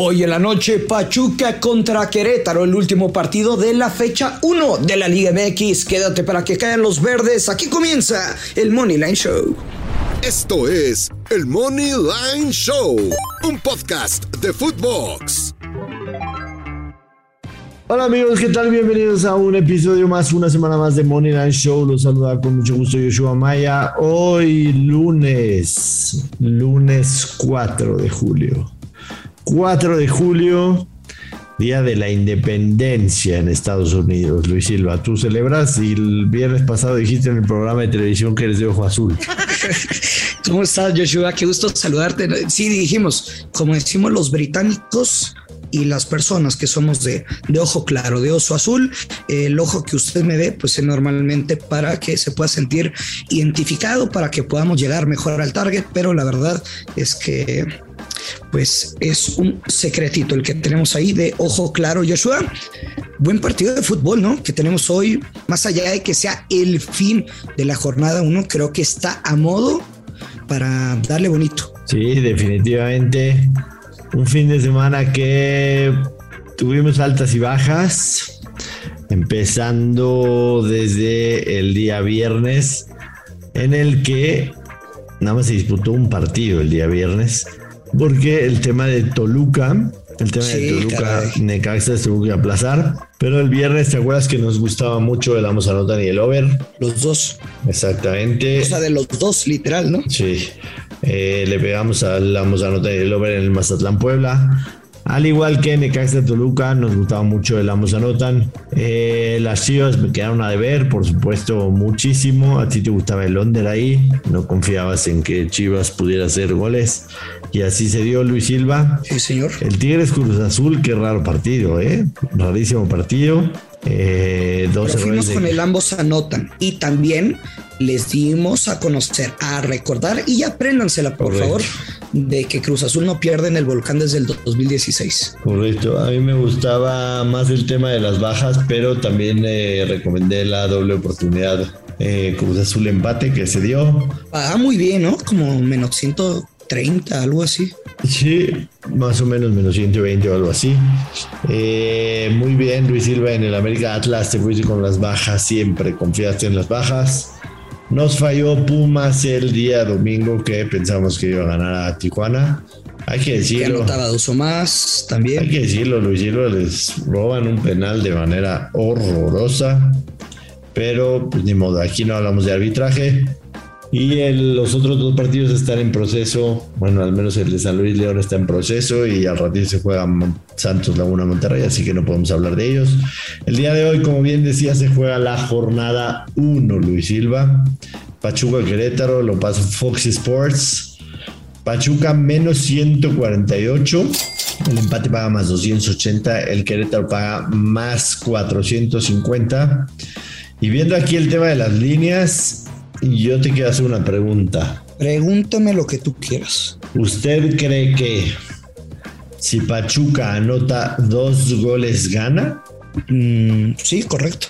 Hoy en la noche, Pachuca contra Querétaro, el último partido de la fecha 1 de la Liga MX. Quédate para que caigan los verdes. Aquí comienza el Money Line Show. Esto es el Money Line Show, un podcast de Footbox. Hola amigos, ¿qué tal? Bienvenidos a un episodio más, una semana más de Money Line Show. Los saluda con mucho gusto Yoshua Maya. Hoy lunes, lunes 4 de julio. 4 de julio, Día de la Independencia en Estados Unidos. Luis Silva, tú celebras y el viernes pasado dijiste en el programa de televisión que eres de ojo azul. ¿Cómo estás, Joshua? Qué gusto saludarte. Sí, dijimos, como decimos los británicos, y las personas que somos de, de, ojo claro, de oso azul, el ojo que usted me ve, pues es normalmente para que se pueda sentir identificado, para que podamos llegar mejor al target, pero la verdad es que pues es un secretito el que tenemos ahí de ojo claro, Joshua. Buen partido de fútbol, ¿no? Que tenemos hoy, más allá de que sea el fin de la jornada uno, creo que está a modo para darle bonito. Sí, definitivamente. Un fin de semana que tuvimos altas y bajas, empezando desde el día viernes, en el que nada más se disputó un partido el día viernes porque el tema de Toluca, el tema de Toluca, Necaxa se tuvo que aplazar. Pero el viernes, ¿te acuerdas que nos gustaba mucho el Amos Anotan y el Over? Los dos. Exactamente. O sea, de los dos, literal, ¿no? Sí. Eh, le pegamos al Amos Anotan y el Over en el Mazatlán Puebla. Al igual que Necaxa Toluca, nos gustaba mucho el Amos Anotan. Eh, las Chivas me quedaron a deber, por supuesto, muchísimo. A ti te gustaba el under ahí. No confiabas en que Chivas pudiera hacer goles. Y así se dio Luis Silva. Sí, señor. El Tigres Cruz Azul, qué raro partido, ¿eh? Rarísimo partido. Eh, dos Pero fuimos con el ambos anotan y también les dimos a conocer, a recordar y apréndansela por Correcto. favor de que Cruz Azul no pierde en el volcán desde el 2016. Correcto, a mí me gustaba más el tema de las bajas, pero también eh, recomendé la doble oportunidad eh, Cruz Azul empate que se dio. Ah, muy bien, ¿no? Como menos 130, algo así. Sí, más o menos menos 120 o algo así. Eh, muy bien, Luis Silva en el América Atlas, te fuiste con las bajas, siempre confiaste en las bajas. Nos falló Pumas el día domingo que pensamos que iba a ganar a Tijuana. Hay que decirlo. Que dos o más también. Hay que decirlo, Luis les roban un penal de manera horrorosa. Pero, pues ni modo, aquí no hablamos de arbitraje. Y los otros dos partidos están en proceso. Bueno, al menos el de San Luis León está en proceso y al ratito se juega Santos Laguna Monterrey, así que no podemos hablar de ellos. El día de hoy, como bien decía, se juega la jornada 1, Luis Silva. Pachuca Querétaro, lo pasa Fox Sports. Pachuca menos 148. El empate paga más 280. El Querétaro paga más 450. Y viendo aquí el tema de las líneas, yo te quiero hacer una pregunta. Pregúntame lo que tú quieras. ¿Usted cree que si Pachuca anota dos goles gana? Mm, sí, correcto.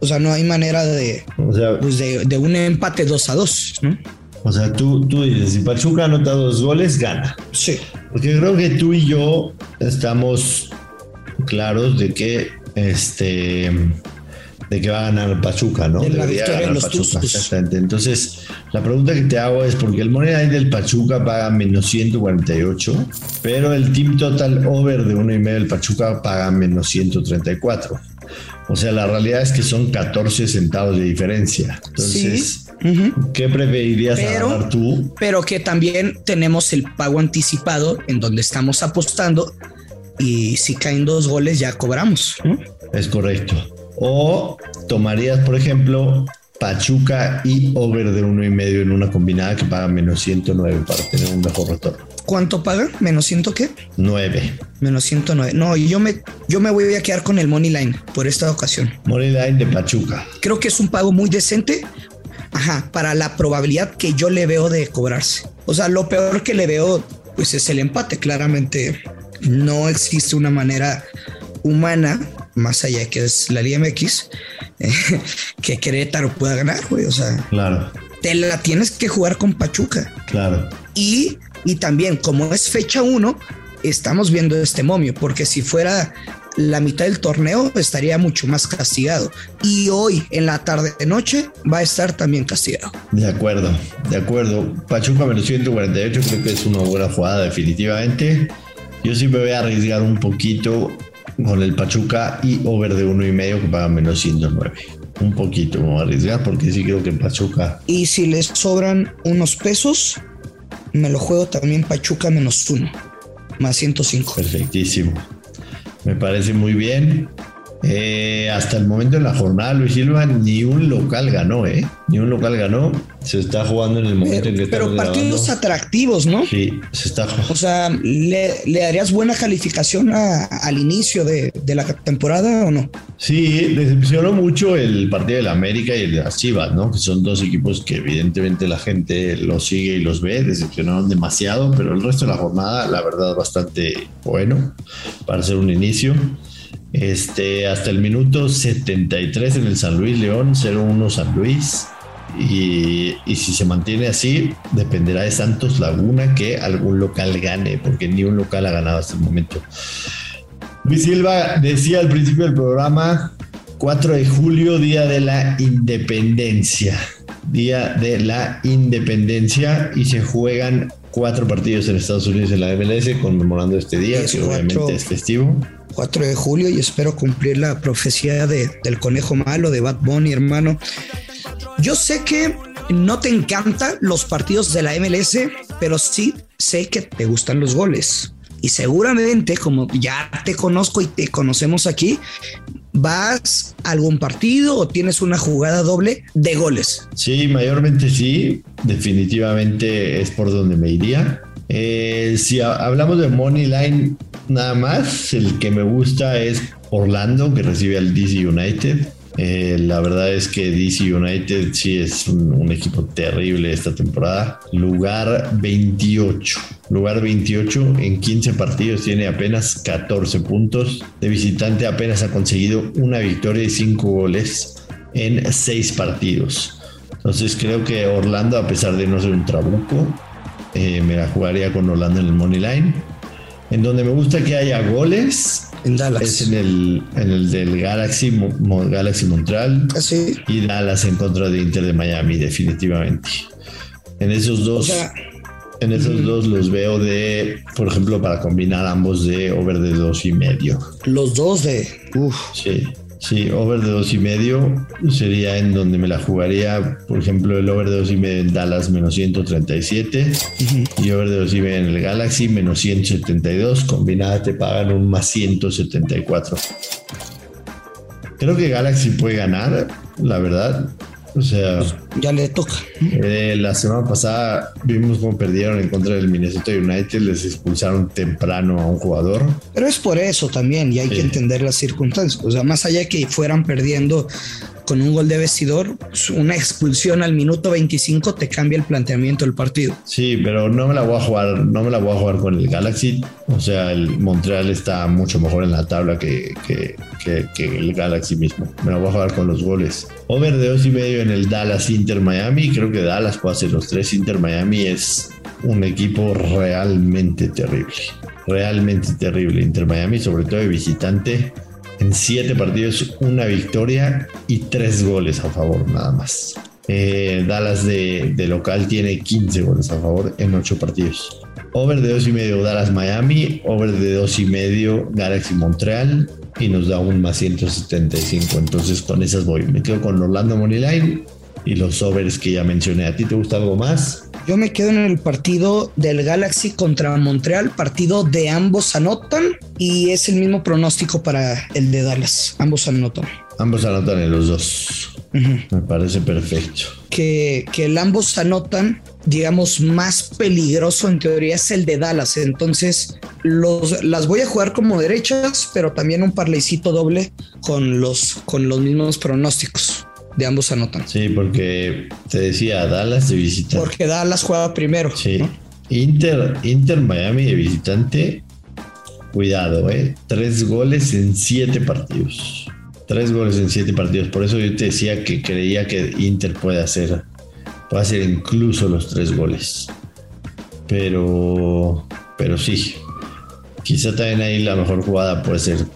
O sea, no hay manera de, o sea, pues de, de, un empate 2 a 2, ¿no? O sea, tú, tú dices, si Pachuca anota dos goles, gana. Sí. Porque creo que tú y yo estamos claros de que este de que va a ganar Pachuca, ¿no? De la victoria de los Pachuca, exactamente. Entonces, la pregunta que te hago es porque el money line del Pachuca paga menos 148, pero el team total over de uno y medio del Pachuca paga menos 134. O sea, la realidad es que son 14 centavos de diferencia. Entonces, sí. uh -huh. ¿qué preferirías pero, tú? Pero que también tenemos el pago anticipado en donde estamos apostando y si caen dos goles ya cobramos. Es correcto. O tomarías, por ejemplo, Pachuca y over de uno y medio en una combinada que paga menos 109 para tener un mejor retorno. ¿Cuánto paga? ¿Menos ciento qué? 9. Menos 109. No, yo me, yo me voy a quedar con el Money Line por esta ocasión. Money Line de Pachuca. Creo que es un pago muy decente. Ajá, para la probabilidad que yo le veo de cobrarse. O sea, lo peor que le veo, pues es el empate. Claramente no existe una manera humana, más allá que es la Liga MX, eh, que Querétaro pueda ganar, güey. O sea, claro. te la tienes que jugar con Pachuca. Claro. Y, y también, como es fecha uno, estamos viendo este momio, porque si fuera la mitad del torneo estaría mucho más castigado. Y hoy en la tarde de noche va a estar también castigado. De acuerdo, de acuerdo. Pachuca menos 148 creo que es una buena jugada definitivamente. Yo sí me voy a arriesgar un poquito con el Pachuca y over de uno y medio que paga menos 109. Un poquito me voy a arriesgar porque sí creo que Pachuca. Y si les sobran unos pesos, me lo juego también Pachuca menos uno, más 105. Perfectísimo. Me parece muy bien. Eh, hasta el momento en la jornada, Luis Silva, ni un local ganó, ¿eh? Ni un local ganó. Se está jugando en el momento en que Pero partidos atractivos, ¿no? Sí, se está jugando. O sea, ¿le, darías buena calificación al inicio de, la temporada o no? Sí, decepcionó mucho el partido de la América y el de las Chivas, ¿no? Que son dos equipos que evidentemente la gente los sigue y los ve. Decepcionaron demasiado, pero el resto de la jornada, la verdad, bastante bueno para ser un inicio. Este, hasta el minuto 73 en el San Luis León, 0-1 San Luis. Y, si se mantiene así, dependerá de Santos Laguna que algún local gane, porque ni un local ha ganado hasta el momento. Luis Silva decía al principio del programa, 4 de julio, Día de la Independencia. Día de la Independencia y se juegan cuatro partidos en Estados Unidos en la MLS conmemorando este día, que obviamente es festivo. 4 de julio y espero cumplir la profecía de, del conejo malo de Bad Bunny, hermano. Yo sé que no te encantan los partidos de la MLS, pero sí sé que te gustan los goles. Y seguramente, como ya te conozco y te conocemos aquí, vas a algún partido o tienes una jugada doble de goles. Sí, mayormente sí. Definitivamente es por donde me iría. Eh, si hablamos de Money Line, nada más, el que me gusta es Orlando, que recibe al DC United. Eh, la verdad es que DC United sí es un, equipo terrible esta temporada. Lugar 28. Lugar 28 en 15 partidos tiene apenas 14 puntos. De visitante apenas ha conseguido una victoria y 5 goles en 6 partidos. Entonces creo que Orlando, a pesar de no ser un trabuco, eh, me la jugaría con Orlando en el Money Line. En donde me gusta que haya goles. En Dallas. Es en el, en el del Galaxy, Galaxy Montreal. Ah, sí. Y Dallas en contra de Inter de Miami, definitivamente. En esos dos. en esos dos los veo de, por ejemplo, para combinar ambos de over de dos y medio. Los dos de. Uf. Sí. Sí, over de dos y medio sería en donde me la jugaría, por ejemplo, el over de dos y medio en Dallas menos 137 y over de dos y medio en el Galaxy menos 172. Combinada te pagan un más 174. Creo que Galaxy puede ganar, la verdad. O sea, pues, ya le toca. Eh, la semana pasada vimos cómo perdieron en contra del Minnesota United, les expulsaron temprano a un jugador. Pero es por eso también, y hay que entender las circunstancias. O sea, más allá de que fueran perdiendo con un gol de vestidor, pues, una expulsión al minuto 25 te cambia el planteamiento del partido. Sí, pero no me la voy a jugar, no me la voy a jugar con el Galaxy. O sea, el Montreal está mucho mejor en la tabla que, que, el Galaxy mismo. Me la voy a jugar con los goles. Over de dos y medio en el Dallas Inter Miami. Creo que Dallas puede hacer los tres. Inter Miami es un equipo realmente terrible. Realmente terrible. Inter Miami, sobre todo de visitante en siete partidos, una victoria y tres goles a favor nada más. Eh, Dallas de, local tiene 15 goles a favor en ocho partidos. Over de dos y medio Dallas Miami, over de dos y medio Galaxy Montreal y nos da un más 175. Entonces con esas voy. Me quedo con Orlando Moneyline y los overs que ya mencioné. ¿A ti te gusta algo más? Yo me quedo en el partido del Galaxy contra Montreal, partido de ambos anotan y es el mismo pronóstico para el de Dallas. Ambos anotan. Ambos anotan en los dos. Me parece perfecto. Que, que el ambos anotan, digamos, más peligroso en teoría es el de Dallas. Entonces, los, las voy a jugar como derechas, pero también un parleycito doble con los, con los mismos pronósticos de ambos anotan. Sí, porque te decía Dallas de visitante. Porque Dallas juega primero. Sí. Inter, Inter Miami de visitante. Cuidado, eh. Tres goles en siete partidos. Tres goles en siete partidos. Por eso yo te decía que creía que Inter puede hacer, puede hacer incluso los tres goles. Pero, pero sí. Quizá también ahí la mejor jugada puede ser,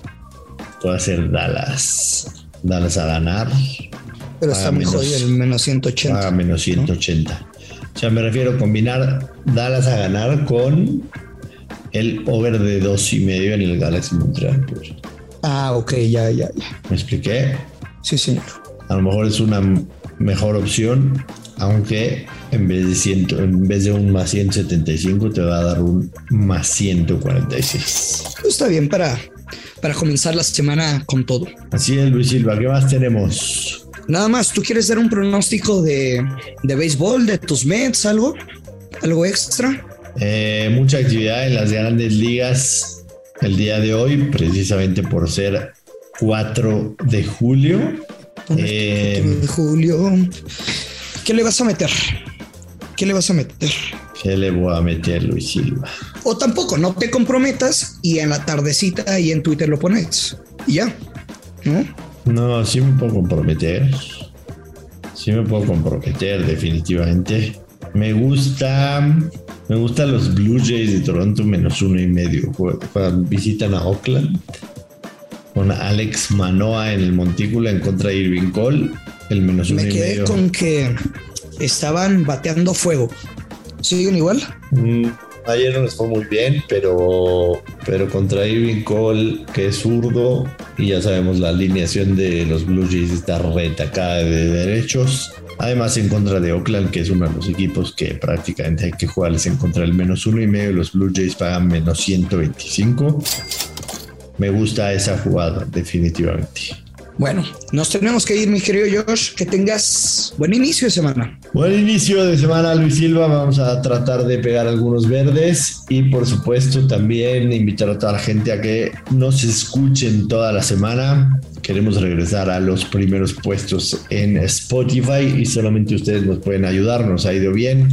puede ser Dallas. Dallas a ganar. Pero está mejor el menos 180. A menos 180. O sea, me refiero a combinar Dallas a ganar con el over de dos y medio en el Galaxy Montreal. Ah, ok, ya, ya, ya. ¿Me expliqué? Sí, señor. A lo mejor es una mejor opción, aunque en vez de, ciento, en vez de un más 175 te va a dar un más 146. Está bien para, para comenzar la semana con todo. Así es, Luis Silva. ¿Qué más tenemos? Nada más, ¿tú quieres dar un pronóstico de, de béisbol, de tus Mets, algo? ¿Algo extra? Eh, mucha actividad en las grandes ligas el día de hoy, precisamente por ser 4 de julio. Eh, de julio. ¿Qué le vas a meter? ¿Qué le vas a meter? ¿Qué le voy a meter, Luis Silva? O tampoco, no te comprometas y en la tardecita y en Twitter lo pones. Y ya, ¿no? No, sí me puedo comprometer. Sí me puedo comprometer, definitivamente. Me gusta. Me gustan los Blue Jays de Toronto menos uno y medio. Visitan a Oakland con Alex Manoa en el montículo en contra de Irving Cole. El menos uno Me y quedé medio. con que estaban bateando fuego. ¿Siguen igual? Mm, ayer no les fue muy bien, pero, pero contra Irving Cole, que es zurdo, y ya sabemos la alineación de los Blue Jays está retacada de derechos. Además, en contra de Oakland, que es uno de los equipos que prácticamente hay que jugarles en contra del menos uno y medio, los Blue Jays pagan menos 125. Me gusta esa jugada, definitivamente. Bueno, nos tenemos que ir, mi querido Josh. Que tengas buen inicio de semana. Buen inicio de semana, Luis Silva. Vamos a tratar de pegar algunos verdes y, por supuesto, también invitar a toda la gente a que nos escuchen toda la semana. Queremos regresar a los primeros puestos en Spotify y solamente ustedes nos pueden ayudar. Nos ha ido bien.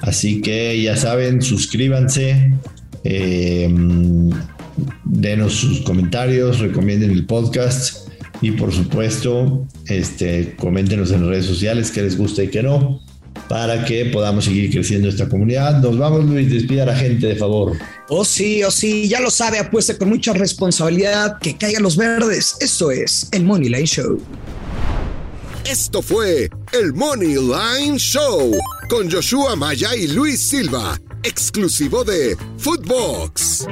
Así que ya saben, suscríbanse. Eh, denos sus comentarios, recomienden el podcast y por supuesto, este, coméntenos en redes sociales qué les gusta y qué no, para que podamos seguir creciendo esta comunidad. Nos vamos, Luis, despida a la gente, de favor. Oh sí, oh sí, ya lo sabe, apueste con mucha responsabilidad que caigan los verdes. Esto es el Money Line Show. Esto fue el Money Line Show con Joshua Maya y Luis Silva, exclusivo de Footbox.